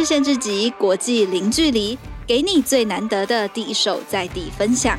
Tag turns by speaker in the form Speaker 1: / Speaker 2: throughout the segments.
Speaker 1: 日限制级，国际零距离，给你最难得的第一手在地分享。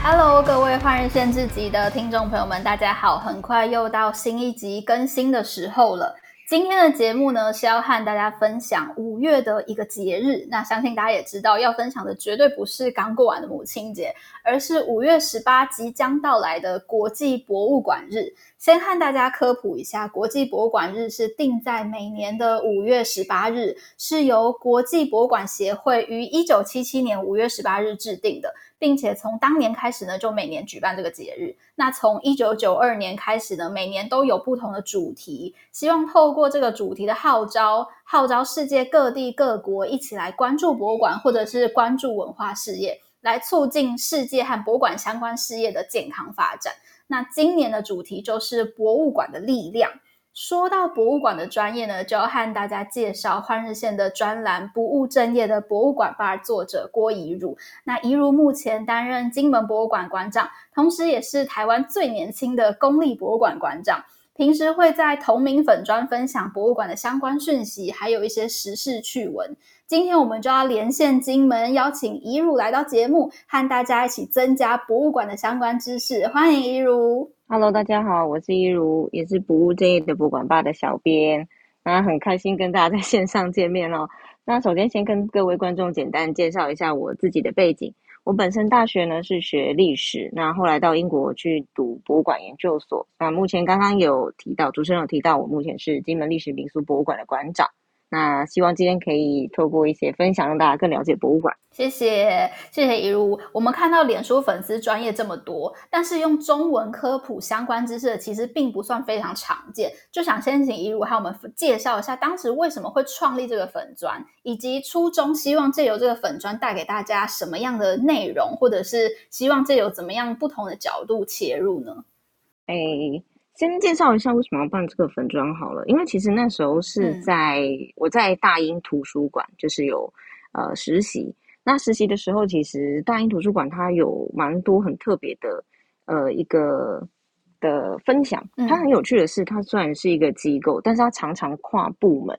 Speaker 1: Hello，各位换日限制级的听众朋友们，大家好！很快又到新一集更新的时候了。今天的节目呢，是要和大家分享五月的一个节日。那相信大家也知道，要分享的绝对不是刚过完的母亲节，而是五月十八即将到来的国际博物馆日。先和大家科普一下，国际博物馆日是定在每年的五月十八日，是由国际博物馆协会于一九七七年五月十八日制定的。并且从当年开始呢，就每年举办这个节日。那从一九九二年开始呢，每年都有不同的主题，希望透过这个主题的号召，号召世界各地各国一起来关注博物馆，或者是关注文化事业，来促进世界和博物馆相关事业的健康发展。那今年的主题就是博物馆的力量。说到博物馆的专业呢，就要和大家介绍换日线的专栏《不务正业的博物馆吧》作者郭怡如。那怡如目前担任金门博物馆馆长，同时也是台湾最年轻的公立博物馆馆长。平时会在同名粉专分享博物馆的相关讯息，还有一些时事趣闻。今天我们就要连线金门，邀请怡如来到节目，和大家一起增加博物馆的相关知识。欢迎怡如。
Speaker 2: Hello，大家好，我是一如，也是不务正业的博物馆的小编。那很开心跟大家在线上见面哦。那首先先跟各位观众简单介绍一下我自己的背景。我本身大学呢是学历史，那后来到英国去读博物馆研究所。那目前刚刚有提到，主持人有提到，我目前是金门历史民俗博物馆的馆长。那希望今天可以透过一些分享，让大家更了解博物馆。
Speaker 1: 谢谢，谢谢怡如。我们看到脸书粉丝专页这么多，但是用中文科普相关知识的其实并不算非常常见。就想先请怡汝和我们介绍一下，当时为什么会创立这个粉专，以及初衷希望借由这个粉专带给大家什么样的内容，或者是希望借由怎么样不同的角度切入呢？
Speaker 2: 哎。先介绍一下为什么要办这个粉专好了，因为其实那时候是在、嗯、我在大英图书馆，就是有呃实习。那实习的时候，其实大英图书馆它有蛮多很特别的呃一个的分享。它很有趣的是，它虽然是一个机构，但是它常常跨部门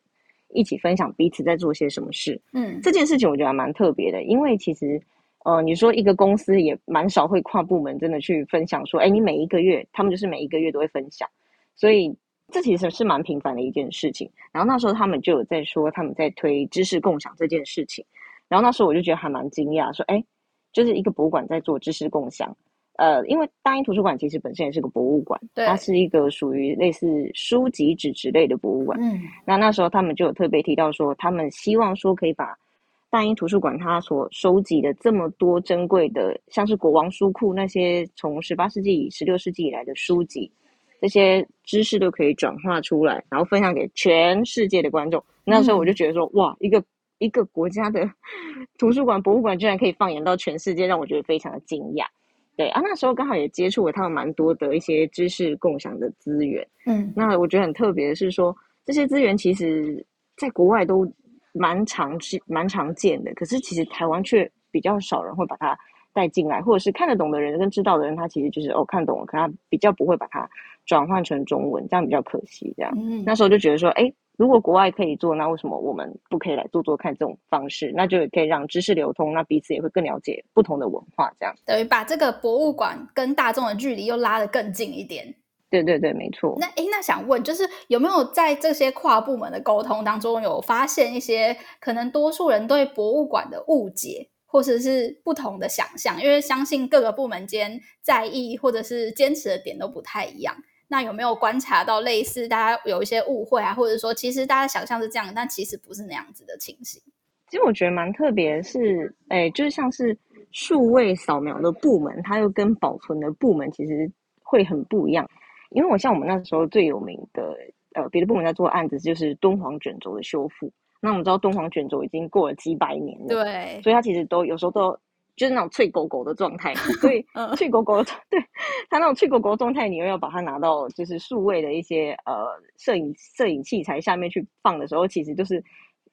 Speaker 2: 一起分享彼此在做些什么事。嗯，这件事情我觉得还蛮特别的，因为其实。呃，你说一个公司也蛮少会跨部门真的去分享说，哎，你每一个月，他们就是每一个月都会分享，所以这其实是蛮频繁的一件事情。然后那时候他们就有在说他们在推知识共享这件事情，然后那时候我就觉得还蛮惊讶，说，哎，就是一个博物馆在做知识共享。呃，因为大英图书馆其实本身也是个博物馆，对，它是一个属于类似书籍纸质类的博物馆。嗯，那那时候他们就有特别提到说，他们希望说可以把。大英图书馆它所收集的这么多珍贵的，像是国王书库那些从十八世纪、十六世纪以来的书籍，这些知识都可以转化出来，然后分享给全世界的观众。那时候我就觉得说，嗯、哇，一个一个国家的图书馆、博物馆居然可以放眼到全世界，让我觉得非常的惊讶。对啊，那时候刚好也接触了他们蛮多的一些知识共享的资源。嗯，那我觉得很特别的是说，这些资源其实在国外都。蛮常见，蛮常见的，可是其实台湾却比较少人会把它带进来，或者是看得懂的人跟知道的人，他其实就是哦看懂了，可他比较不会把它转换成中文，这样比较可惜。这样，嗯，那时候就觉得说，哎，如果国外可以做，那为什么我们不可以来做做看这种方式？那就可以让知识流通，那彼此也会更了解不同的文化，这样
Speaker 1: 等于把这个博物馆跟大众的距离又拉得更近一点。
Speaker 2: 对对对，没错。
Speaker 1: 那诶，那想问，就是有没有在这些跨部门的沟通当中，有发现一些可能多数人对博物馆的误解，或者是不同的想象？因为相信各个部门间在意或者是坚持的点都不太一样。那有没有观察到类似大家有一些误会啊，或者说其实大家想象是这样，但其实不是那样子的情形？
Speaker 2: 其实我觉得蛮特别的是，诶，就是像是数位扫描的部门，它又跟保存的部门其实会很不一样。因为我像我们那时候最有名的，呃，别的部门在做案子，就是敦煌卷轴的修复。那我们知道敦煌卷轴已经过了几百年了，对，所以它其实都有时候都就是那种脆狗狗的状态。所以脆狗狗的，对，它那种脆狗狗的状态，你又要把它拿到就是数位的一些呃摄影摄影器材下面去放的时候，其实就是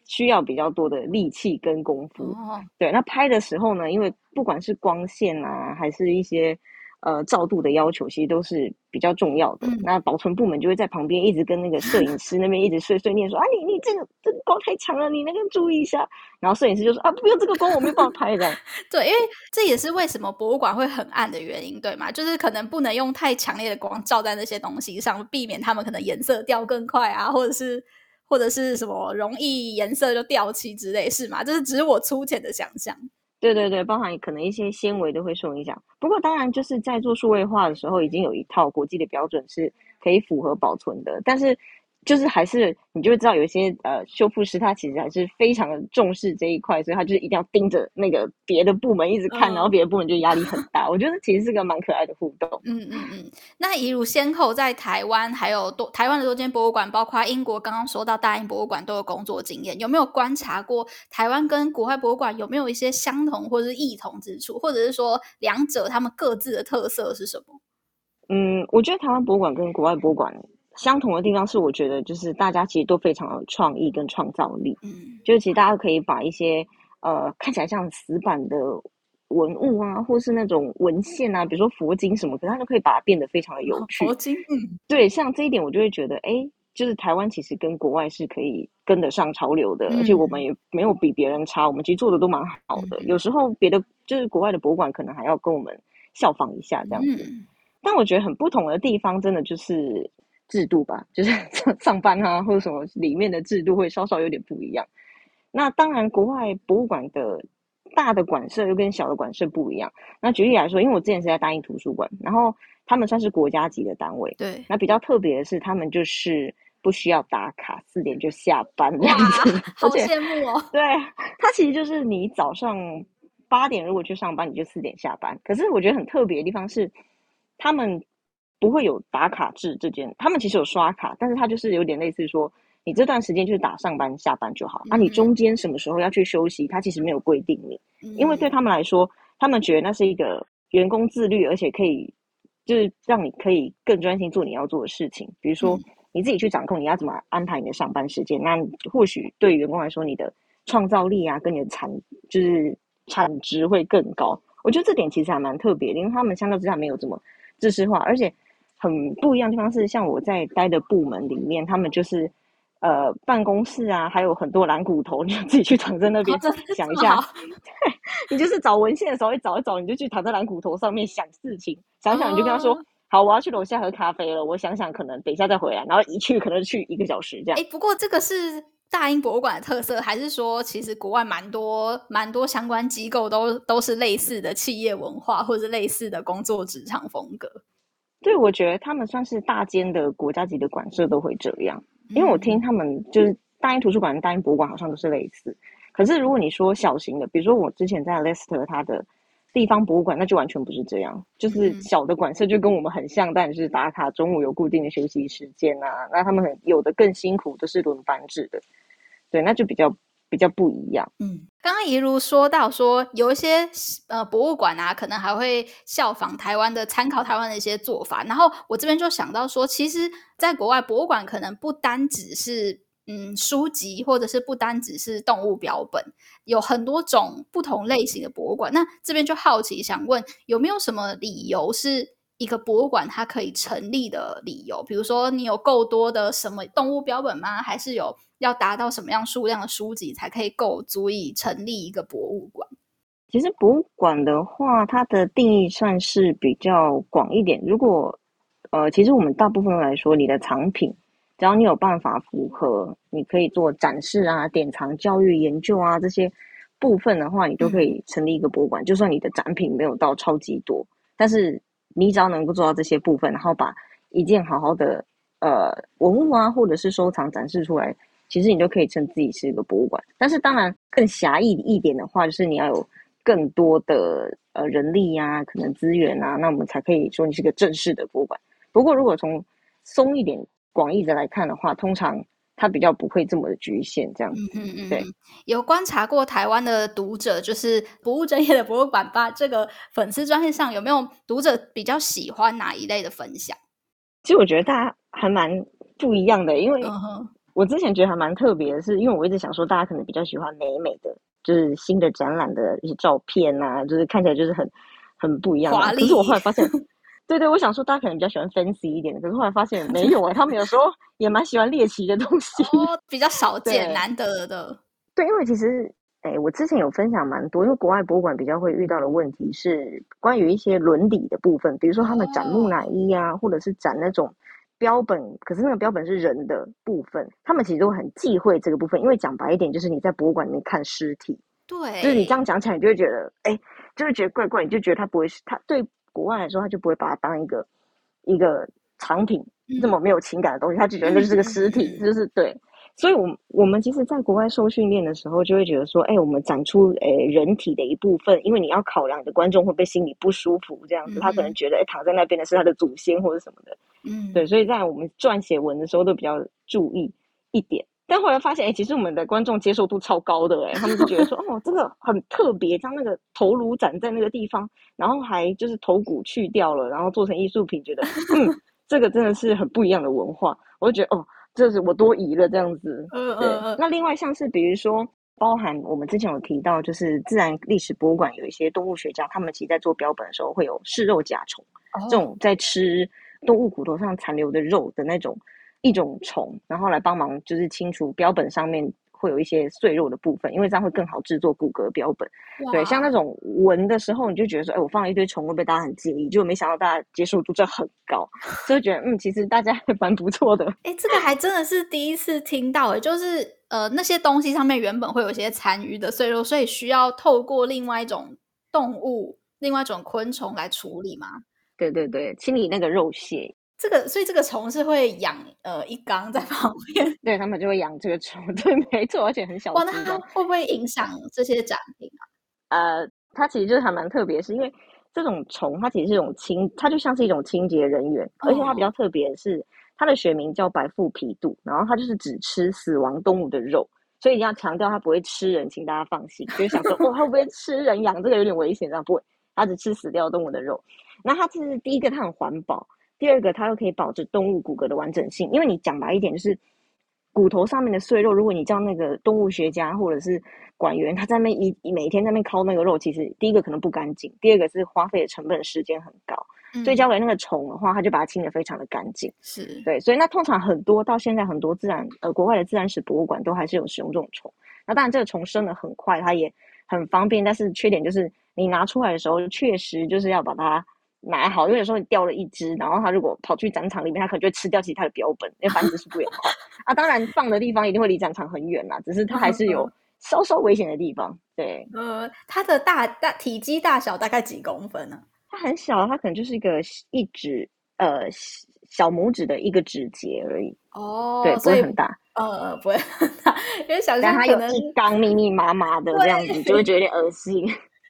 Speaker 2: 需要比较多的力气跟功夫。哦、对，那拍的时候呢，因为不管是光线啊，还是一些。呃，照度的要求其实都是比较重要的。嗯、那保存部门就会在旁边一直跟那个摄影师那边一直碎碎念说：“啊，你你这个这个光太强了，你那个注意一下。”然后摄影师就说：“啊，不用这个光，我没办法拍的。”
Speaker 1: 对，因为这也是为什么博物馆会很暗的原因，对吗？就是可能不能用太强烈的光照在那些东西上，避免它们可能颜色掉更快啊，或者是或者是什么容易颜色就掉漆之类，是吗？这是只是我粗浅的想象。
Speaker 2: 对对对，包含可能一些纤维都会受影响。不过当然，就是在做数位化的时候，已经有一套国际的标准是可以符合保存的，但是。就是还是你就会知道有一些呃修复师他其实还是非常的重视这一块，所以他就是一定要盯着那个别的部门一直看，嗯、然后别的部门就压力很大。我觉得其实是个蛮可爱的互动。
Speaker 1: 嗯嗯嗯。那以如先后在台湾还有多台湾的多间博物馆，包括英国刚刚说到大英博物馆都有工作经验，有没有观察过台湾跟国外博物馆有没有一些相同或者是异同之处，或者是说两者他们各自的特色是什么？
Speaker 2: 嗯，我觉得台湾博物馆跟国外博物馆。相同的地方是，我觉得就是大家其实都非常有创意跟创造力。嗯，就是其实大家可以把一些呃看起来像死板的文物啊，或是那种文献啊，比如说佛经什么，可是他都可以把它变得非常的有趣。
Speaker 1: 佛经，嗯，
Speaker 2: 对，像这一点我就会觉得，哎，就是台湾其实跟国外是可以跟得上潮流的，嗯，而且我们也没有比别人差，我们其实做的都蛮好的。嗯，有时候别的就是国外的博物馆可能还要跟我们效仿一下这样子。嗯，但我觉得很不同的地方，真的就是。制度吧，就是 上上班啊，或者什么里面的制度会稍稍有点不一样。那当然，国外博物馆的大的馆舍又跟小的馆舍不一样。那举例来说，因为我之前是在大英图书馆，然后他们算是国家级的单位。
Speaker 1: 对。那
Speaker 2: 比较特别的是，他们就是不需要打卡，四点就下班这样子。
Speaker 1: 好羡慕哦。
Speaker 2: 对，他其实就是你早上八点如果去上班，你就四点下班。可是我觉得很特别的地方是，他们。不会有打卡制这件，他们其实有刷卡，但是他就是有点类似说，你这段时间就是打上班下班就好，那、嗯啊、你中间什么时候要去休息，他其实没有规定你，嗯、因为对他们来说，他们觉得那是一个员工自律，而且可以就是让你可以更专心做你要做的事情，比如说你自己去掌控你要怎么安排你的上班时间，那或许对员工来说，你的创造力啊，跟你的产就是产值会更高。我觉得这点其实还蛮特别的，因为他们相较之下没有这么知识化，而且。很不一样的地方是，像我在待的部门里面，他们就是呃办公室啊，还有很多蓝骨头，你就自己去躺在那边想一下。你就是找文献的时候，一找一找，你就去躺在蓝骨头上面想事情，想想你就跟他说：“哦、好，我要去楼下喝咖啡了。”我想想，可能等一下再回来，然后一去可能去一个小时这样。哎，不过这个是大英博物馆的特色，还是说其实国外蛮多蛮多相关机构都都是类似的企业文化，或者是类似的工作职场风格？对，我觉得他们算是大间的国家级的馆舍都会这样，因为我听他们就是大英图书馆、大英博物馆好像都是类似。可是如果你说小型的，比如说我之前在 Leicester 它的地方博物馆，那就完全不是这样，就是小的馆舍就跟我们很像，但是打卡中午有固定的休息时间啊。那他们很有的更辛苦都是轮班制的，对，那就比较。比较不一样。嗯，刚刚一如说到说有一些呃博物馆啊，可能还会效仿台湾的，参考台湾的一些做法。然后我这边就想到说，其实，在国外博物馆可能不单只是嗯书籍，或者是不单只是动物标本，有很多种不同类型的博物馆。那这边就好奇想问，有没有什么理由是一个博物馆它可以成立的理由？比如说，你有够多的什么动物标本吗？还是有？要达到什么样数量的书籍才可以够足以成立一个博物馆？其实博物馆的话，它的定义算是比较广一点。如果呃，其实我们大部分来说，你的藏品，只要你有办法符合，你可以做展示啊、典藏、教育、研究啊这些部分的话，你都可以成立一个博物馆。嗯、就算你的展品没有到超级多，但是你只要能够做到这些部分，然后把一件好好的呃文物啊，或者是收藏展示出来。其实你就可以称自己是一个博物馆，但是当然更狭义一点的话，就是你要有更多的呃人力呀、可能资源啊，那我们才可以说你是个正式的博物馆。不过如果从松一点、广义的来看的话，通常它比较不会这么的局限这样子。嗯嗯嗯。对，有观察过台湾的读者，就是 不务正业的博物馆吧？这个粉丝专页上有没有读者比较喜欢哪一类的分享？其实我觉得大家还蛮不一样的，因为。Uh. 我之前觉得还蛮特别的是，因为我一直想说，大家可能比较喜欢美美的，就是新的展览的一些照片啊，就是看起来就是很很不一样。可是我后来发现，对对，我想说大家可能比较喜欢 fancy 一点的，可是后来发现没有哎、欸，他们有时候也蛮喜欢猎奇的东西，
Speaker 1: 哦、比较少 见、难得的。
Speaker 2: 对，因为其实哎，我之前有分享蛮多，因为国外博物馆比较会遇到的问题是关于一些伦理的部分，比如说他们展木乃伊啊，哦、或者是展那种标本，可是那个标本是人的部分，他们其实都很忌讳这个部分，因为讲白一点，就是你在博物馆里面看尸体，
Speaker 1: 对，
Speaker 2: 就是你这样讲起来，你就会觉得哎，就会觉得怪怪，你就觉得他不会是他对。国外来说，他就不会把它当一个一个藏品这么没有情感的东西，他就觉得这是个尸体，就是对。所以，我我们其实，在国外受训练的时候，就会觉得说，哎，我们展出诶人体的一部分，因为你要考量你的观众会不会心里不舒服，这样子，他可能觉得，哎，躺在那边的是他的祖先或者什么的，嗯，对。所以在我们撰写文的时候，都比较注意一点。但后来发现，哎、欸，其实我们的观众接受度超高的、欸，哎，他们就觉得说，哦，这个很特别，将那个头颅展在那个地方，然后还就是头骨去掉了，然后做成艺术品，觉得，嗯，这个真的是很不一样的文化。我就觉得，哦，这是我多疑了这样子。嗯嗯嗯。那另外像是比如说，包含我们之前有提到，就是自然历史博物馆有一些动物学家，他们其实在做标本的时候会有嗜肉甲虫，哦、这种在吃动物骨头上残留的肉的那种。一种虫，然后来帮忙，就是清除标本上面会有一些碎肉的部分，因为这样会更好制作骨骼标本。哇对，像那种纹的时候，你就觉得说，哎，我放了一堆虫，会不会大家很介意？就没想到大家接受度这很高，所以觉得，嗯，其实大家还蛮不错的。
Speaker 1: 哎，这个还真的是第一次听到，哎，就是呃，那些东西上面原本会有一些残余的碎肉，所以需要透过另外一种动物、另外一种昆虫来处理吗？
Speaker 2: 对对对，清理那个肉屑。
Speaker 1: 这个，所以这个虫是会养呃一缸在旁边，
Speaker 2: 对，他们就会养这个虫，对，没错，而且很小。
Speaker 1: 哇，那它会不会影响这些展品
Speaker 2: 啊？呃，它其实就是还蛮特别，是因为这种虫它其实是一种清，它就像是一种清洁人员，哦、而且它比较特别的是它的学名叫白腹皮肚，然后它就是只吃死亡动物的肉，所以一定要强调它不会吃人，请大家放心。就是想说，哦，它会不会吃人养这个有点危险，这样不会，它只吃死掉动物的肉。那它其实第一个，它很环保。第二个，它又可以保持动物骨骼的完整性，因为你讲白一点，就是骨头上面的碎肉，如果你叫那个动物学家或者是馆员，他在那一每天在那边抠那个肉，其实第一个可能不干净，第二个是花费的成本时间很高，嗯、所以交给那个虫的话，他就把它清的非常的干净。是对，所以那通常很多到现在很多自然呃国外的自然史博物馆都还是有使用这种虫。那当然这个虫生的很快，它也很方便，但是缺点就是你拿出来的时候，确实就是要把它。买好，因为有时候你掉了一只，然后它如果跑去展场里面，它可能就会吃掉其他的标本，因为繁殖速度也快 啊。当然放的地方一定会离展场很远啦，只是它还是有稍稍危险的地方。对，
Speaker 1: 呃，它的大大体积大小大概几公分呢？
Speaker 2: 它很小，它可能就是一个一指呃小拇指的一个指节而已。哦，对，不会很大。
Speaker 1: 呃，不会很大，因为想象
Speaker 2: 它有一缸密密麻麻的这样子，就会觉得有点恶心。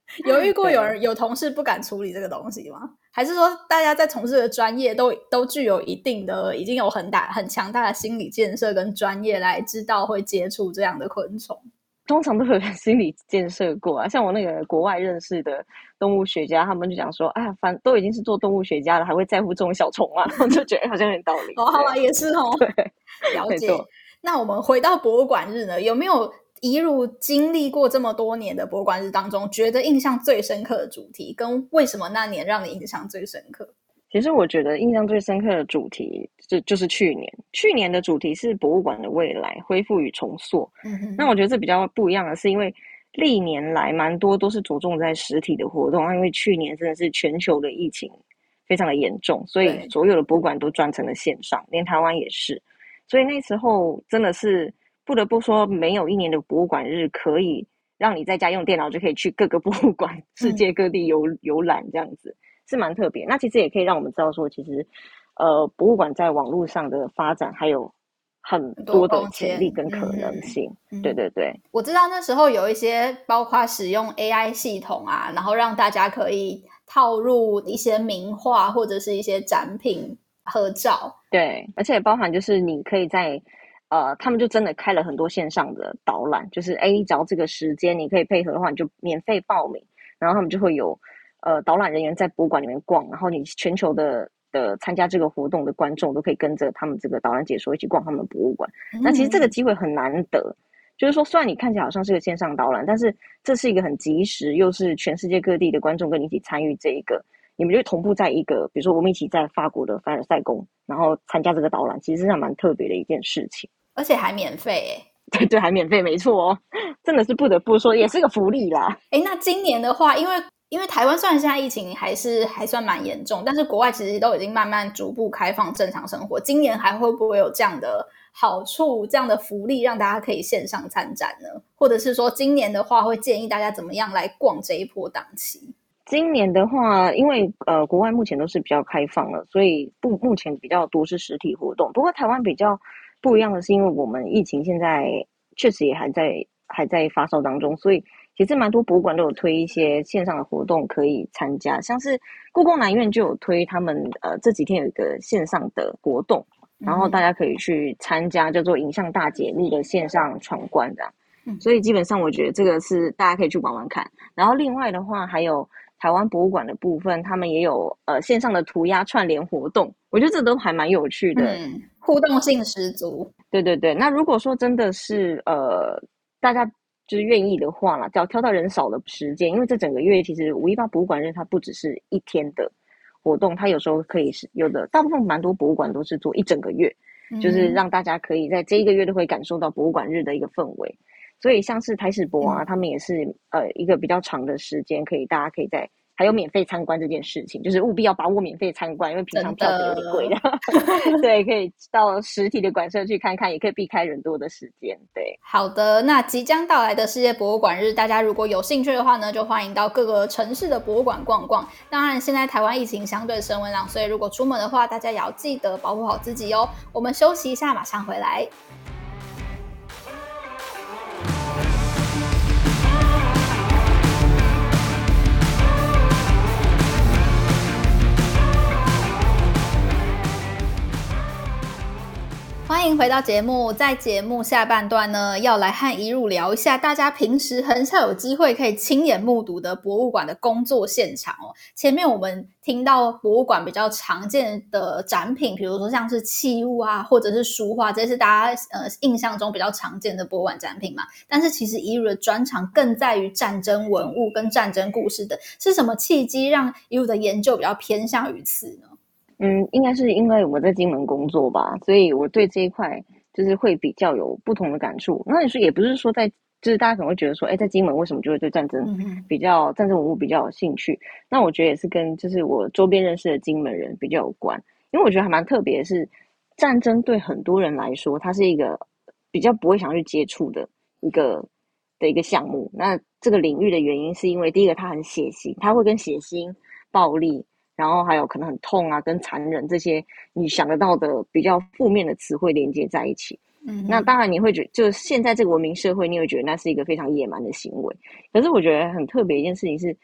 Speaker 1: 有遇过有人有同事不敢处理这个东西吗？还是说大家在从事的专业都都具有一定的，已经有很大很强大的心理建设跟专业来知道会接触这样的昆虫？
Speaker 2: 通常都有 心理建设过啊。像我那个国外认识的动物学家，他们就讲说：“哎呀，反正都已经是做动物学家了，还会在乎这种小虫啊？” 我就觉得好像有点道理。
Speaker 1: 哦，好啊，也是哦。
Speaker 2: 对，
Speaker 1: 了解。那我们回到博物馆日呢，有没有？一路经历过这么多年的博物馆日当中，觉得印象最深刻的主题，跟为什么那年让你印象最深刻？
Speaker 2: 其实我觉得印象最深刻的主题，就就是去年。去年的主题是博物馆的未来恢复与重塑。嗯哼。那我觉得这比较不一样的是，因为历年来蛮多都是着重在实体的活动，因为去年真的是全球的疫情非常的严重，所以所有的博物馆都转成了线上，连台湾也是。所以那时候真的是。不得不说，没有一年的博物馆日可以让你在家用电脑就可以去各个 博物馆，世界各地游游览，这样子是蛮特别。那其实也可以让我们知道说，其实呃，博物馆在网络上的发展还有很多的潜力跟可能性。嗯嗯、对对对，
Speaker 1: 我知道那时候有一些包括使用 AI 系统啊，然后让大家可以套入一些名画或者是一些展品合照。
Speaker 2: 对，而且也包含就是你可以在。呃，他们就真的开了很多线上的导览，就是哎，你只要这个时间你可以配合的话，你就免费报名，然后他们就会有呃导览人员在博物馆里面逛，然后你全球的的参加这个活动的观众都可以跟着他们这个导览解说一起逛他们的博物馆。嗯、那其实这个机会很难得，就是说虽然你看起来好像是个线上导览，但是这是一个很及时，又是全世界各地的观众跟你一起参与这一个你们就同步在一个，比如说我们一起在法国的凡尔赛宫，然后参加这个导览，其实是蛮特别的一件事情，
Speaker 1: 而且还免费诶。
Speaker 2: 对对，还免费，没错哦，真的是不得不说，也是个福利啦。
Speaker 1: 诶，那今年的话，因为因为台湾虽然现在疫情还是还算蛮严重，但是国外其实都已经慢慢逐步开放正常生活。今年还会不会有这样的好处、这样的福利，让大家可以线上参展呢？或者是说，今年的话，会建议大家怎么样来逛这一波档期？
Speaker 2: 今年的话，因为呃，国外目前都是比较开放了，所以不目前比较多是实体活动。不过台湾比较不一样的是，因为我们疫情现在确实也还在还在发烧当中，所以其实蛮多博物馆都有推一些线上的活动可以参加，像是故宫南院就有推他们呃这几天有一个线上的活动，然后大家可以去参加叫做“影像大解密”的线上闯关这样。嗯，所以基本上我觉得这个是大家可以去玩玩看。然后另外的话还有。台湾博物馆的部分，他们也有呃线上的涂鸦串联活动，我觉得这都还蛮有趣的，
Speaker 1: 嗯，互动性十足。
Speaker 2: 对对对，那如果说真的是呃大家就是愿意的话啦，只要挑到人少的时间，因为这整个月其实五一八博物馆日它不只是一天的活动，它有时候可以是有的，大部分蛮多博物馆都是做一整个月，嗯，就是让大家可以在这一个月都会感受到博物馆日的一个氛围。所以像是台史博啊，他们也是呃一个比较长的时间，可以大家可以在还有免费参观这件事情，就是务必要把握免费参观，因为平常票有点贵的。对，可以到实体的馆舍去看看，也可以避开人多的时间。对，
Speaker 1: 好的，那即将到来的世界博物馆日，大家如果有兴趣的话呢，就欢迎到各个城市的博物馆逛逛。当然，现在台湾疫情相对升温了，所以如果出门的话，大家也要记得保护好自己哦。我们休息一下，马上回来。欢迎回到节目，在节目下半段呢，要来和怡汝聊一下大家平时很少有机会可以亲眼目睹的博物馆的工作现场哦。前面我们听到博物馆比较常见的展品，比如说像是器物啊，或者是书画，这是大家呃印象中比较常见的博物馆展品嘛。但是其实怡汝的专长更在于战争文物跟战争故事的，是什么契机让怡汝的研究比较偏向于此呢？
Speaker 2: 嗯，应该是因为我在金门工作吧，所以我对这一块就是会比较有不同的感触。那你说也不是说在，就是大家可能会觉得说，哎，在金门为什么就会对战争比较、嗯、战争文物比较有兴趣？那我觉得也是跟就是我周边认识的金门人比较有关，因为我觉得还蛮特别的是，战争对很多人来说，它是一个比较不会想去接触的一个的一个项目。那这个领域的原因是因为第一个它很血腥，它会跟血腥、暴力。然后还有可能很痛啊，跟残忍这些你想得到的比较负面的词汇连接在一起。嗯，那当然你会觉得，就现在这个文明社会，你会觉得那是一个非常野蛮的行为。可是我觉得很特别一件事情是，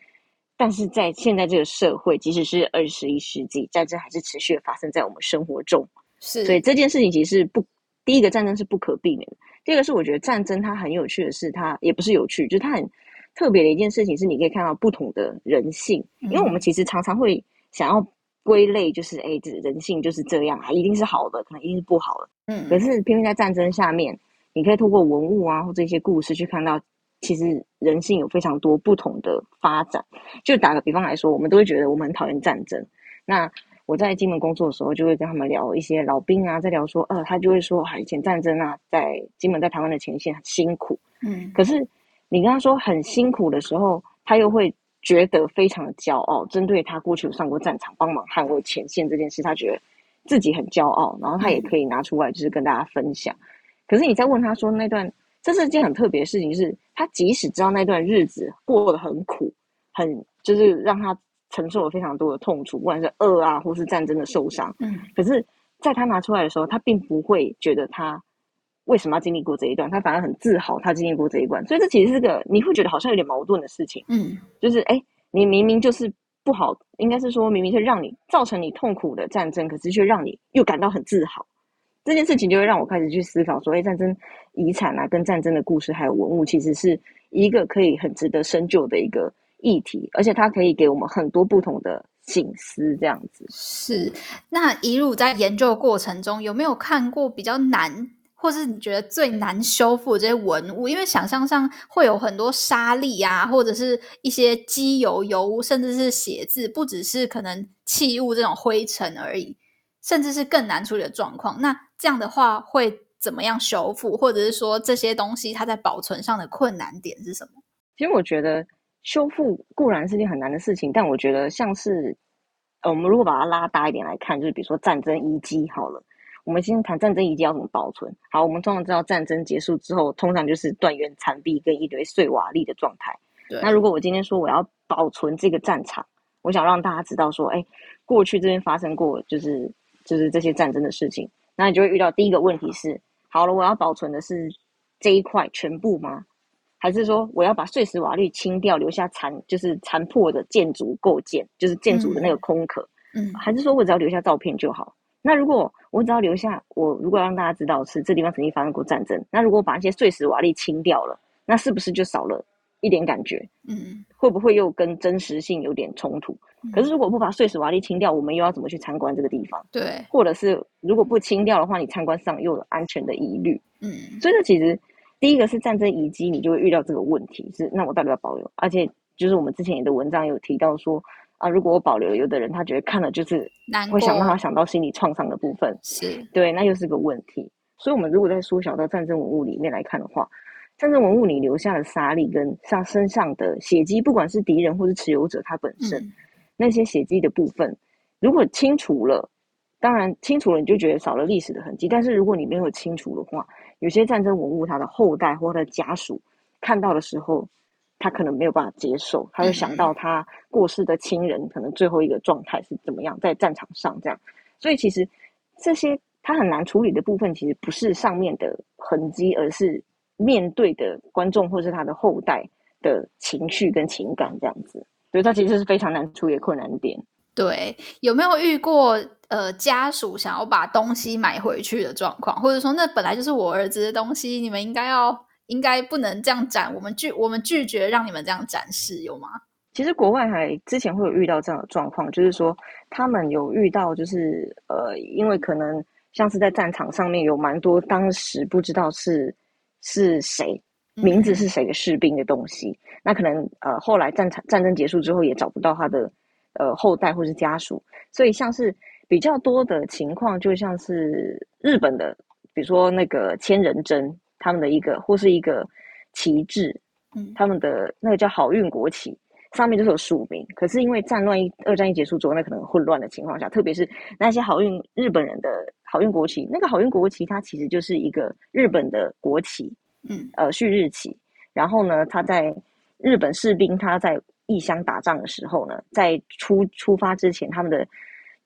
Speaker 2: 但是在现在这个社会，即使是二十一世纪，战争还是持续的发生在我们生活中。是，所以这件事情其实是不，第一个战争是不可避免的。第二个是我觉得战争它很有趣的是，它也不是有趣，就是它很特别的一件事情是，你可以看到不同的人性，因为我们其实常常会。想要归类，就是哎，这人性就是这样啊，一定是好的，可能一定是不好的。嗯，可是偏偏在战争下面，你可以透过文物啊或这些故事去看到，其实人性有非常多不同的发展。就打个比方来说，我们都会觉得我们很讨厌战争。那我在金门工作的时候，就会跟他们聊一些老兵啊，在聊说，呃，他就会说，啊，以前战争啊，在金门在台湾的前线很辛苦。嗯，可是你跟他说很辛苦的时候，他又会。觉得非常的骄傲，针对他过去有上过战场、帮忙捍卫前线这件事，他觉得自己很骄傲，然后他也可以拿出来，就是跟大家分享。嗯、可是你再问他说，那段这是一件很特别的事情，就是他即使知道那段日子过得很苦，很就是让他承受了非常多的痛楚，不管是饿啊，或是战争的受伤。嗯，可是在他拿出来的时候，他并不会觉得他。为什么要经历过这一段？他反而很自豪，他经历过这一关。所以这其实是个你会觉得好像有点矛盾的事情。嗯，就是哎，你明明就是不好，应该是说明明是让你造成你痛苦的战争，可是却让你又感到很自豪。这件事情就会让我开始去思考所谓，战争遗产啊，跟战争的故事还有文物，其实是一个可以很值得深究的一个议题，而且它可以给我们很多不同的醒思。这样子。
Speaker 1: 是。那一路在研究过程中有没有看过比较难？或是你觉得最难修复的这些文物？因为想象上会有很多沙粒啊，或者是一些机油油污，甚至是写字，不只是可能器物这种灰尘而已，甚至是更难处理的状况。那这样的话会怎么样修复？或者是说这些东西它在保存上的困难点是什么？
Speaker 2: 其实我觉得修复固然是件很难的事情，但我觉得像是呃，我们如果把它拉大一点来看，就是比如说战争遗迹好了。我们先谈战争遗迹要怎么保存。好，我们通常知道战争结束之后，通常就是断垣残壁跟一堆碎瓦砾的状态。那如果我今天说我要保存这个战场，我想让大家知道说，哎，过去这边发生过就是就是这些战争的事情，那你就会遇到第一个问题是：好了，我要保存的是这一块全部吗？还是说我要把碎石瓦砾清掉，留下残就是残破的建筑构件，就是建筑的那个空壳？嗯。还是说我只要留下照片就好？那如果我只要留下我，如果要让大家知道是这地方曾经发生过战争，那如果把那些碎石瓦砾清掉了，那是不是就少了一点感觉？嗯，会不会又跟真实性有点冲突？嗯。可是如果不把碎石瓦砾清掉，我们又要怎么去参观这个地方？
Speaker 1: 对，
Speaker 2: 或者是如果不清掉的话，你参观上又有安全的疑虑。嗯，所以这其实第一个是战争遗迹，你就会遇到这个问题，是那我到底要保留？而且就是我们之前也的文章有提到说。啊，如果我保留，有的人他觉得看了就是会想办法想到心理创伤的部分，
Speaker 1: 是
Speaker 2: 对，那又是个问题。所以，我们如果在缩小到战争文物里面来看的话，战争文物你留下的沙粒跟像身上的血迹，不管是敌人或是持有者他本身，嗯、那些血迹的部分，如果清除了，当然清除了你就觉得少了历史的痕迹。但是如果你没有清除的话，有些战争文物它的后代或他的家属看到的时候。他可能没有办法接受，他会想到他过世的亲人可能最后一个状态是怎么样，在战场上这样。所以其实这些他很难处理的部分，其实不是上面的痕迹，而是面对的观众或是他的后代的情绪跟情感这样子。所以他其实是非常难处理的困难点。
Speaker 1: 对，有没有遇过呃家属想要把东西买回去的状况，或者说那本来就是我儿子的东西，你们应该要。应该不能这样展，我们拒我们拒绝让你们这样展示，有吗？
Speaker 2: 其实国外还之前会有遇到这样的状况，就是说他们有遇到，就是呃，因为可能像是在战场上面有蛮多当时不知道是是谁名字是谁的士兵的东西，嗯、那可能呃后来战场战争结束之后也找不到他的呃后代或是家属，所以像是比较多的情况，就像是日本的，比如说那个千人针。他们的一个或是一个旗帜，嗯，他们的那个叫好运国旗，上面就是有署名。可是因为战乱一二战一结束之后，那可能混乱的情况下，特别是那些好运日本人的好运国旗，那个好运国旗它其实就是一个日本的国旗，嗯，呃，旭日旗。然后呢，他在日本士兵他在异乡打仗的时候呢，在出出发之前，他们的。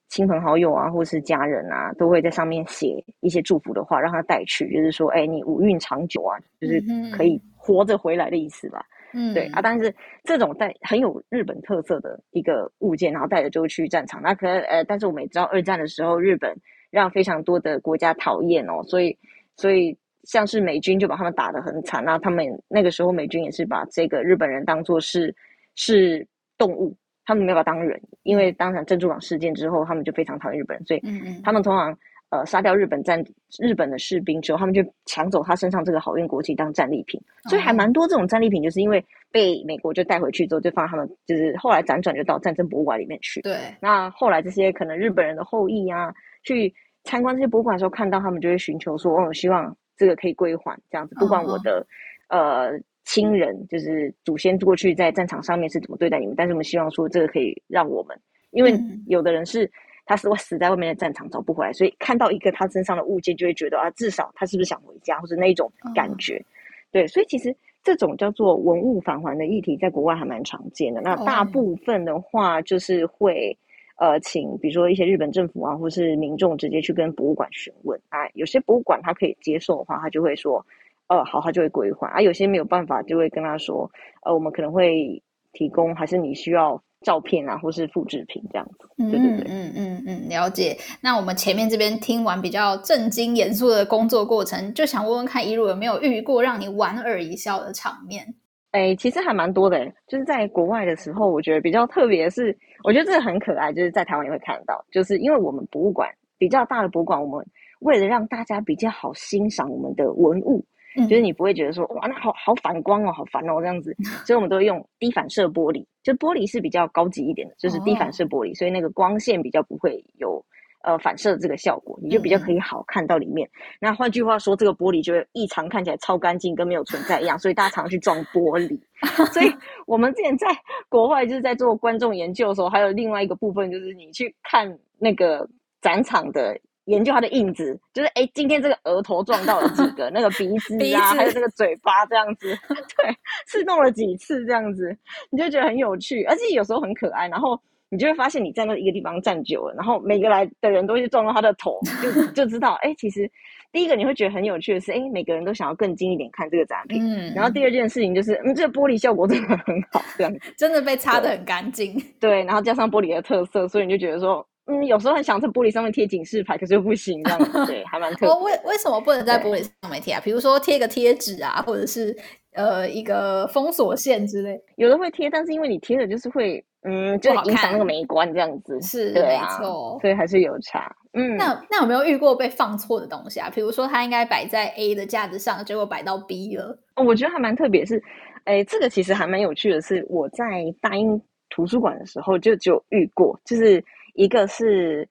Speaker 2: 亲朋好友啊，或是家人啊，都会在上面写一些祝福的话，让他带去，就是说，哎，你五运长久啊，就是可以活着回来的意思吧。嗯，对啊，但是这种带很有日本特色的一个物件，然后带着就去战场，那可能呃，但是我们也知道，二战的时候，日本让非常多的国家讨厌哦，所以，所以像是美军就把他们打得很惨，那他们那个时候美军也是把这个日本人当做是是动物。他们没有把他当人，因为当场珍珠港事件之后，他们就非常讨厌日本人，所以他们通常呃杀掉日本战日本的士兵之后，他们就抢走他身上这个好运国旗当战利品，所以还蛮多这种战利品，就是因为被美国就带回去之后，就放他们就是后来辗转就到战争博物馆里面去。
Speaker 1: 对，
Speaker 2: 那后来这些可能日本人的后裔啊，去参观这些博物馆的时候，看到他们就会寻求说，哦，希望这个可以归还这样子，不管我的呃。亲人就是祖先过去在战场上面是怎么对待你们，但是我们希望说这个可以让我们，因为有的人是他是死在外面的战场找不回来，所以看到一个他身上的物件就会觉得啊，至少他是不是想回家，或者那一种感觉。Oh. 对，所以其实这种叫做文物返还的议题，在国外还蛮常见的。那大部分的话就是会呃，请比如说一些日本政府啊，或是民众直接去跟博物馆询问啊，有些博物馆他可以接受的话，他就会说。呃，好，他就会归还啊。有些没有办法，就会跟他说，呃，我们可能会提供，还是你需要照片啊，或是复制品这样子。对对对，
Speaker 1: 嗯嗯嗯，了解。那我们前面这边听完比较震惊严肃的工作过程，就想问问看，一路有没有遇过让你莞尔一笑的场面？
Speaker 2: 哎，其实还蛮多的。就是在国外的时候，我觉得比较特别的是，我觉得这个很可爱，就是在台湾也会看到，就是因为我们博物馆比较大的博物馆，我们为了让大家比较好欣赏我们的文物。就是你不会觉得说哇，那好好反光哦，好烦哦这样子，所以我们都会用 低反射玻璃，就玻璃是比较高级一点的，就是低反射玻璃，哦、所以那个光线比较不会有呃反射的这个效果，你就比较可以好看到里面。嗯、那换句话说，这个玻璃就会异常看起来超干净，跟没有存在一样，所以大家常常去撞玻璃。所以我们之前在国外就是在做观众研究的时候，还有另外一个部分就是你去看那个展场的。研究它的印子，就是哎，今天这个额头撞到了几个，那个鼻子啊，还有那个嘴巴这样子，对，是弄了几次这样子，你就觉得很有趣，而且有时候很可爱。然后你就会发现，你在那一个地方站久了，然后每个来的人都去撞到他的头，就 就知道，哎，其实第一个你会觉得很有趣的是，哎，每个人都想要更近一点看这个展品。嗯。然后第二件事情就是，嗯，这个玻璃效果真的很好，这样子
Speaker 1: 真的被擦得很干净。
Speaker 2: 对，然后加上玻璃的特色，所以你就觉得说。嗯，有时候很想在玻璃上面贴警示牌，可是又不行，这样子对，还蛮特别。
Speaker 1: 为为什么不能在玻璃上面贴啊？比如说贴个贴纸啊，或者是呃一个封锁线之类。
Speaker 2: 有的会贴，但是因为你贴的就是会，嗯，就影响那个美观这样子。
Speaker 1: 是，
Speaker 2: 对啊，
Speaker 1: 没错，
Speaker 2: 所以还是有差。嗯，
Speaker 1: 那那有没有遇过被放错的东西啊？比如说它应该摆在 A 的架子上，结果摆到 B 了。
Speaker 2: 哦，我觉得还蛮特别，是，哎，这个其实还蛮有趣的是，我在大英图书馆的时候就就遇过，就是一个是。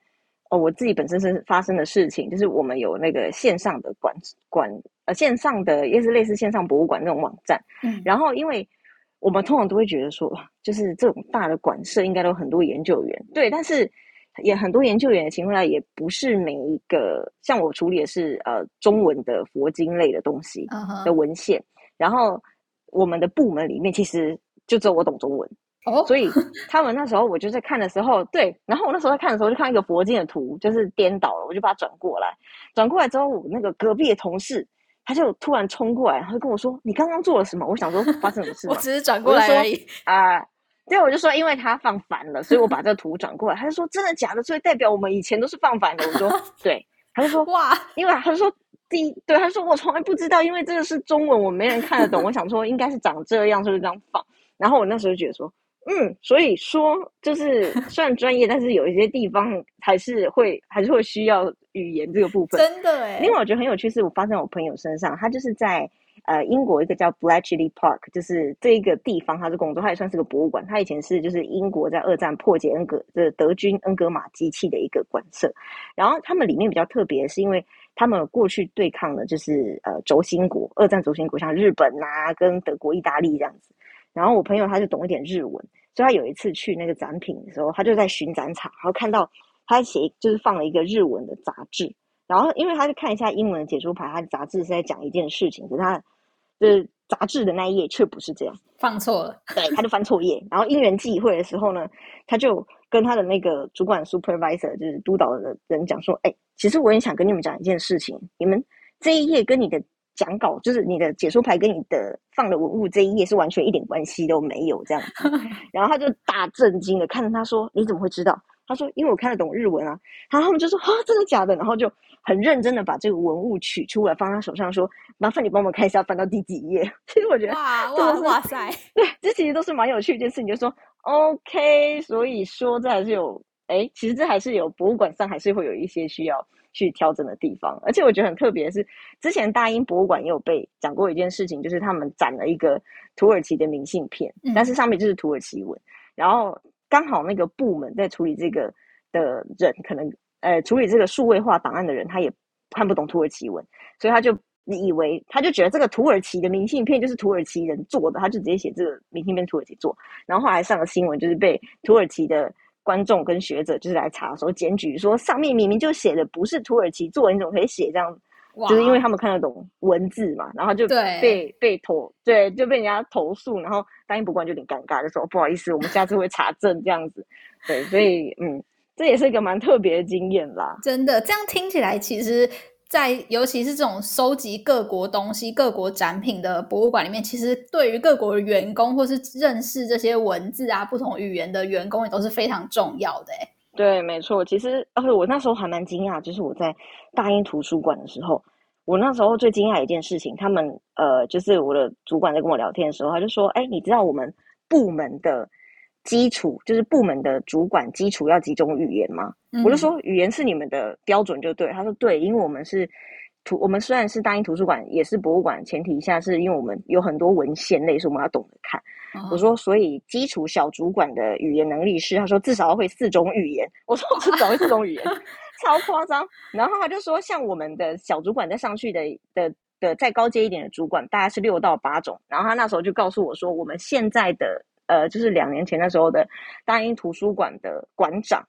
Speaker 2: 哦，我自己本身是发生的事情，就是我们有那个线上的馆馆，呃，线上的也是类似线上博物馆那种网站。嗯，然后因为我们通常都会觉得说，就是这种大的馆舍应该都有很多研究员，对，但是也很多研究员的情况下，也不是每一个像我处理的是呃中文的佛经类的东西的文献，uh huh. 然后我们的部门里面其实就只有我懂中文。哦，所以他们那时候我就在看的时候，对，然后我那时候在看的时候就看一个佛经的图，就是颠倒了，我就把它转过来，转过来之后，我那个隔壁的同事他就突然冲过来，他就跟我说：“你刚刚做了什么？”我想说发生什么事？
Speaker 1: 我只是转过来而已
Speaker 2: 啊。对，我就说因为他放反了，所以我把这个图转过来。他就说：“真的假的？”所以代表我们以前都是放反的。我说：“对。”他就说：“哇，因为他就说第一，对，他说我从来不知道，因为这个是中文，我没人看得懂。我想说应该是长这样，所以这样放。然后我那时候就觉得说。嗯，所以说就是 算专业，但是有一些地方还是会还是会需要语言这个部分。
Speaker 1: 真的诶。
Speaker 2: 另外我觉得很有趣，是我发生在我朋友身上，他就是在呃英国一个叫 Bletchley Park，就是这一个地方，他是工作，他也算是个博物馆。他以前是就是英国在二战破解恩格的德军恩格玛机器的一个馆舍。然后他们里面比较特别，是因为他们过去对抗的就是呃轴心国，二战轴心国，像日本啊跟德国、意大利这样子。然后我朋友他就懂一点日文，所以他有一次去那个展品的时候，他就在巡展场，然后看到他写就是放了一个日文的杂志，然后因为他就看一下英文的解说牌，他的杂志是在讲一件事情，可是他就是杂志的那一页却不是这样，
Speaker 1: 放错了，
Speaker 2: 对，他就翻错页，然后因缘际会的时候呢，他就跟他的那个主管 supervisor 就是督导的人讲说，哎，其实我也想跟你们讲一件事情，你们这一页跟你的。讲稿就是你的解说牌跟你的放的文物这一页是完全一点关系都没有这样子，然后他就大震惊的看着他说：“你怎么会知道？”他说：“因为我看得懂日文啊。”然后他们就说：“啊，真的假的？”然后就很认真的把这个文物取出来放他手上说：“麻烦你帮我们看一下翻到第几页。”其实我觉得
Speaker 1: 哇哇哇塞，
Speaker 2: 对，这其实都是蛮有趣的一件事。你就说 OK，所以说这还是有哎，其实这还是有博物馆上还是会有一些需要。去调整的地方，而且我觉得很特别的是，之前大英博物馆也有被讲过一件事情，就是他们展了一个土耳其的明信片，嗯、但是上面就是土耳其文，然后刚好那个部门在处理这个的人，可能呃处理这个数位化档案的人，他也看不懂土耳其文，所以他就以为他就觉得这个土耳其的明信片就是土耳其人做的，他就直接写这个明信片土耳其做，然后后来上了新闻，就是被土耳其的。观众跟学者就是来查的时候检举说，上面明明就写的不是土耳其做的，你怎么可以写这样？就是因为他们看得懂文字嘛，然后就被被投对就被人家投诉，然后答应不过就有点尴尬，就说不好意思，我们下次会查证这样子。对，所以嗯，这也是一个蛮特别的经验啦。
Speaker 1: 真的，这样听起来其实。在尤其是这种收集各国东西、各国展品的博物馆里面，其实对于各国的员工或是认识这些文字啊、不同语言的员工也都是非常重要的。哎，
Speaker 2: 对，没错。其实，而且我那时候还蛮惊讶，就是我在大英图书馆的时候，我那时候最惊讶一件事情，他们呃，就是我的主管在跟我聊天的时候，他就说：“哎，你知道我们部门的基础就是部门的主管基础要几种语言吗？嗯、我就说语言是你们的标准就对。他说对，因为我们是图，我们虽然是大英图书馆，也是博物馆，前提下是因为我们有很多文献类，所以我们要懂得看。哦、我说，所以基础小主管的语言能力是，他说至少要会四种语言。我说至少会四种语言，超夸张。然后他就说，像我们的小主管再上去的的。的再高阶一点的主管大概是六到八种，然后他那时候就告诉我说，我们现在的呃，就是两年前那时候的大英图书馆的馆长，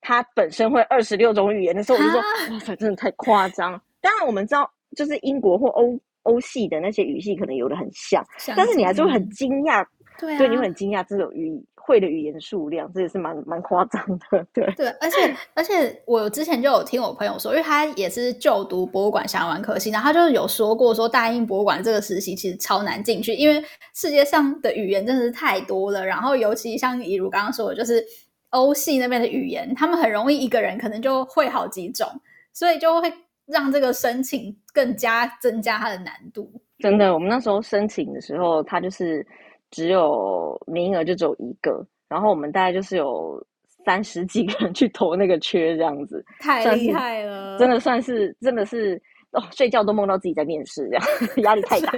Speaker 2: 他本身会二十六种语言的时候，我就说哇塞，真的太夸张。当然我们知道，就是英国或欧欧系的那些语系可能有的很像，但是你还是会很惊讶，对、你会很惊讶这种语。会的语言数量，这也是蛮蛮夸张的，对
Speaker 1: 对，而且而且我之前就有听我朋友说，因为他也是就读博物馆相关科系，然后他就有说过说大英博物馆这个实习其实超难进去，因为世界上的语言真的是太多了，然后尤其像以如刚刚说的，就是欧系那边的语言，他们很容易一个人可能就会好几种，所以就会让这个申请更加增加它的难度。
Speaker 2: 真的，我们那时候申请的时候，他就是。只有名额就只有一个，然后我们大概就是有三十几个人去投那个缺，这样子
Speaker 1: 太厉害了，
Speaker 2: 真的算是真的是哦，睡觉都梦到自己在面试，这样 压力太大。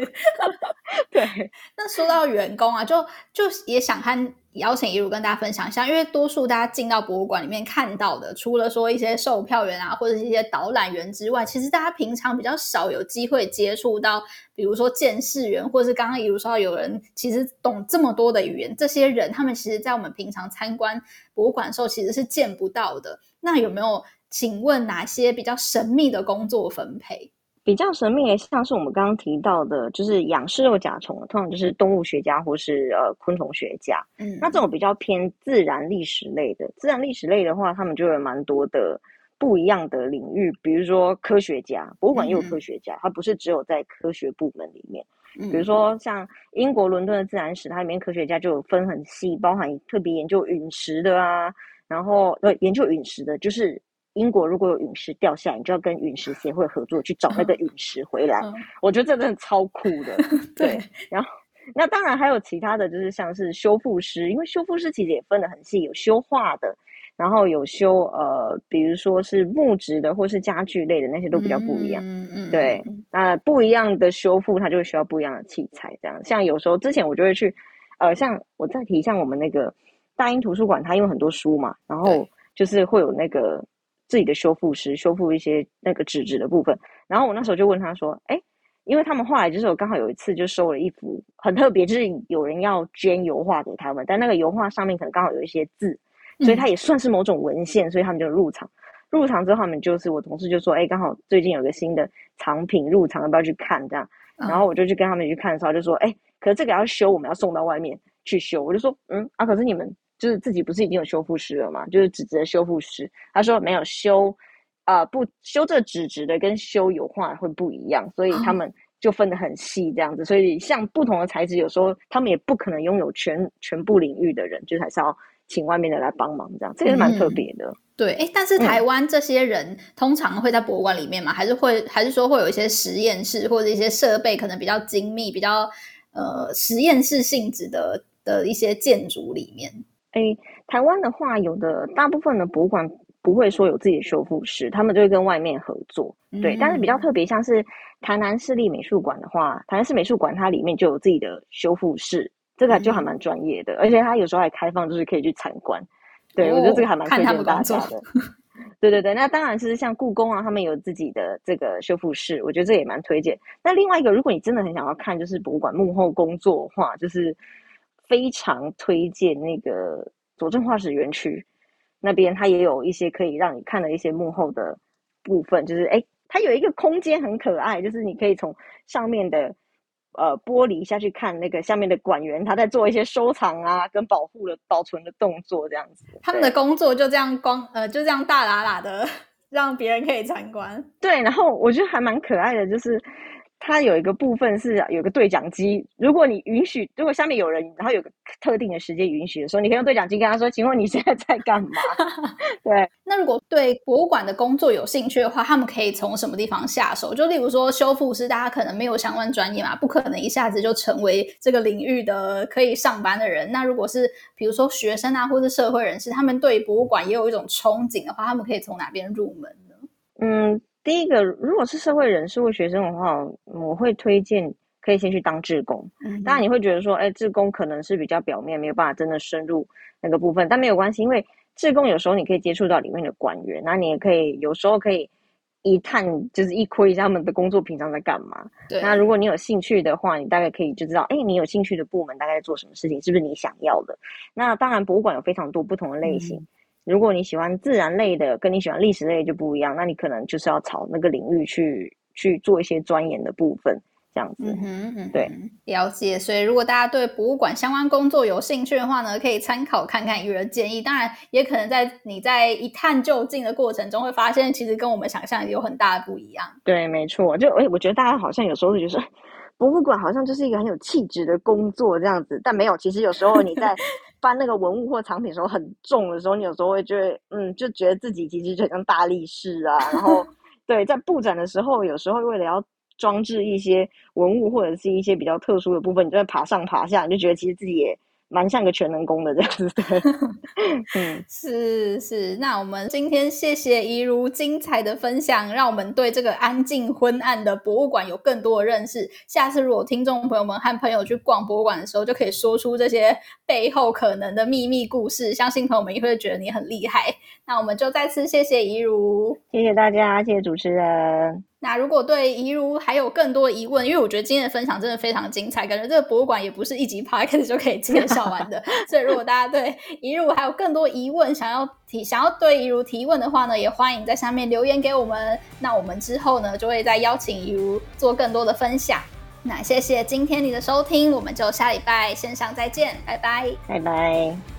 Speaker 1: 那说到员工啊，就就也想看。邀请一如跟大家分享一下，因为多数大家进到博物馆里面看到的，除了说一些售票员啊，或者是一些导览员之外，其实大家平常比较少有机会接触到，比如说鉴识员，或是刚刚一如说到有人其实懂这么多的语言，这些人他们其实在我们平常参观博物馆的时候其实是见不到的。那有没有请问哪些比较神秘的工作分配？
Speaker 2: 比较神秘的，像是我们刚刚提到的，就是养识肉甲虫，通常就是动物学家或是呃昆虫学家。嗯，那这种比较偏自然历史类的，自然历史类的话，他们就有蛮多的不一样的领域，比如说科学家，博物馆也有科学家，它、嗯、不是只有在科学部门里面。嗯，比如说像英国伦敦的自然史，它里面科学家就有分很细，包含特别研究陨石的啊，然后呃研究陨石的，就是。英国如果有陨石掉下来，你就要跟陨石协会合作去找那个陨石回来。嗯、我觉得这真的超酷的。对，然后 那当然还有其他的就是像是修复师，因为修复师其实也分得很细，有修画的，然后有修呃，比如说是木质的或是家具类的那些都比较不一样。嗯嗯。对，那不一样的修复，它就会需要不一样的器材。这样，像有时候之前我就会去，呃，像我再提，像我们那个大英图书馆，它因为很多书嘛，然后就是会有那个。自己的修复师修复一些那个纸质的部分，然后我那时候就问他说：“哎，因为他们后来就是我刚好有一次就收了一幅很特别，就是有人要捐油画给他们，但那个油画上面可能刚好有一些字，所以它也算是某种文献，所以他们就入场。入场之后，他们就是我同事就说：‘哎，刚好最近有个新的藏品入场，要不要去看？’这样，然后我就去跟他们去看的时候，就说：‘哎，可是这个要修，我们要送到外面去修。’我就说：‘嗯啊，可是你们。’就是自己不是已经有修复师了嘛？就是纸质的修复师，他说没有修，啊、呃、不修这纸质的跟修油画会不一样，所以他们就分得很细这样子。所以像不同的材质，有时候他们也不可能拥有全全部领域的人，就是还是要请外面的来帮忙这样，这也是蛮特别的。
Speaker 1: 嗯、对，诶，但是台湾这些人通常会在博物馆里面吗？还是会还是说会有一些实验室或者一些设备可能比较精密、比较呃实验室性质的的一些建筑里面？
Speaker 2: 哎，台湾的话，有的大部分的博物馆不会说有自己的修复师，他们就会跟外面合作。对，嗯、但是比较特别，像是台南市立美术馆的话，台南市美术馆它里面就有自己的修复室，这个就还蛮专业的，嗯、而且它有时候还开放，就是可以去参观。对，我觉得这个还蛮推荐大家的。对对对，那当然是像故宫啊，他们有自己的这个修复室，我觉得这也蛮推荐。那另外一个，如果你真的很想要看，就是博物馆幕后工作的话，就是。非常推荐那个佐证化石园区那边，它也有一些可以让你看的一些幕后的部分。就是，哎，它有一个空间很可爱，就是你可以从上面的呃玻璃下去看那个下面的馆员，他在做一些收藏啊跟保护的保存的动作，这样子。
Speaker 1: 他们的工作就这样光呃就这样大喇喇的 让别人可以参观。
Speaker 2: 对，然后我觉得还蛮可爱的，就是。它有一个部分是有个对讲机，如果你允许，如果下面有人，然后有个特定的时间允许的时候，你可以用对讲机跟他说：“请问你现在在干嘛？” 对。
Speaker 1: 那如果对博物馆的工作有兴趣的话，他们可以从什么地方下手？就例如说修复师，大家可能没有相关专业嘛，不可能一下子就成为这个领域的可以上班的人。那如果是比如说学生啊，或是社会人士，他们对博物馆也有一种憧憬的话，他们可以从哪边入门呢？
Speaker 2: 嗯。第一个，如果是社会人士或学生的话，我会推荐可以先去当志工。嗯，当然你会觉得说，哎，志工可能是比较表面，没有办法真的深入那个部分，但没有关系，因为志工有时候你可以接触到里面的官员，那你也可以有时候可以一探，就是一窥一下他们的工作平常在干嘛。对，那如果你有兴趣的话，你大概可以就知道，哎，你有兴趣的部门大概在做什么事情，是不是你想要的？那当然，博物馆有非常多不同的类型。嗯如果你喜欢自然类的，跟你喜欢历史类的就不一样，那你可能就是要朝那个领域去去做一些钻研的部分，这样子。嗯哼，嗯，对，
Speaker 1: 了解。所以如果大家对博物馆相关工作有兴趣的话呢，可以参考看看怡如的建议。当然，也可能在你在一探究竟的过程中，会发现其实跟我们想象有很大的不一样。
Speaker 2: 对，没错。就诶，我觉得大家好像有时候就是 博物馆好像就是一个很有气质的工作这样子，但没有。其实有时候你在。搬那个文物或藏品的时候很重的时候，你有时候会觉得，嗯，就觉得自己其实就像大力士啊。然后，对，在布展的时候，有时候为了要装置一些文物或者是一些比较特殊的部分，你就会爬上爬下，你就觉得其实自己也。蛮像个全能工的这样子，嗯，
Speaker 1: 是是。那我们今天谢谢怡如精彩的分享，让我们对这个安静昏暗的博物馆有更多的认识。下次如果听众朋友们和朋友去逛博物馆的时候，就可以说出这些背后可能的秘密故事，相信朋友们也会觉得你很厉害。那我们就再次谢谢怡如，
Speaker 2: 谢谢大家，谢谢主持人。
Speaker 1: 那如果对怡如还有更多疑问，因为我觉得今天的分享真的非常精彩，感觉这个博物馆也不是一集 podcast 就可以介绍完的。所以如果大家对怡如还有更多疑问，想要提想要对怡如提问的话呢，也欢迎在下面留言给我们。那我们之后呢，就会再邀请怡如做更多的分享。那谢谢今天你的收听，我们就下礼拜线上再见，拜拜，
Speaker 2: 拜拜。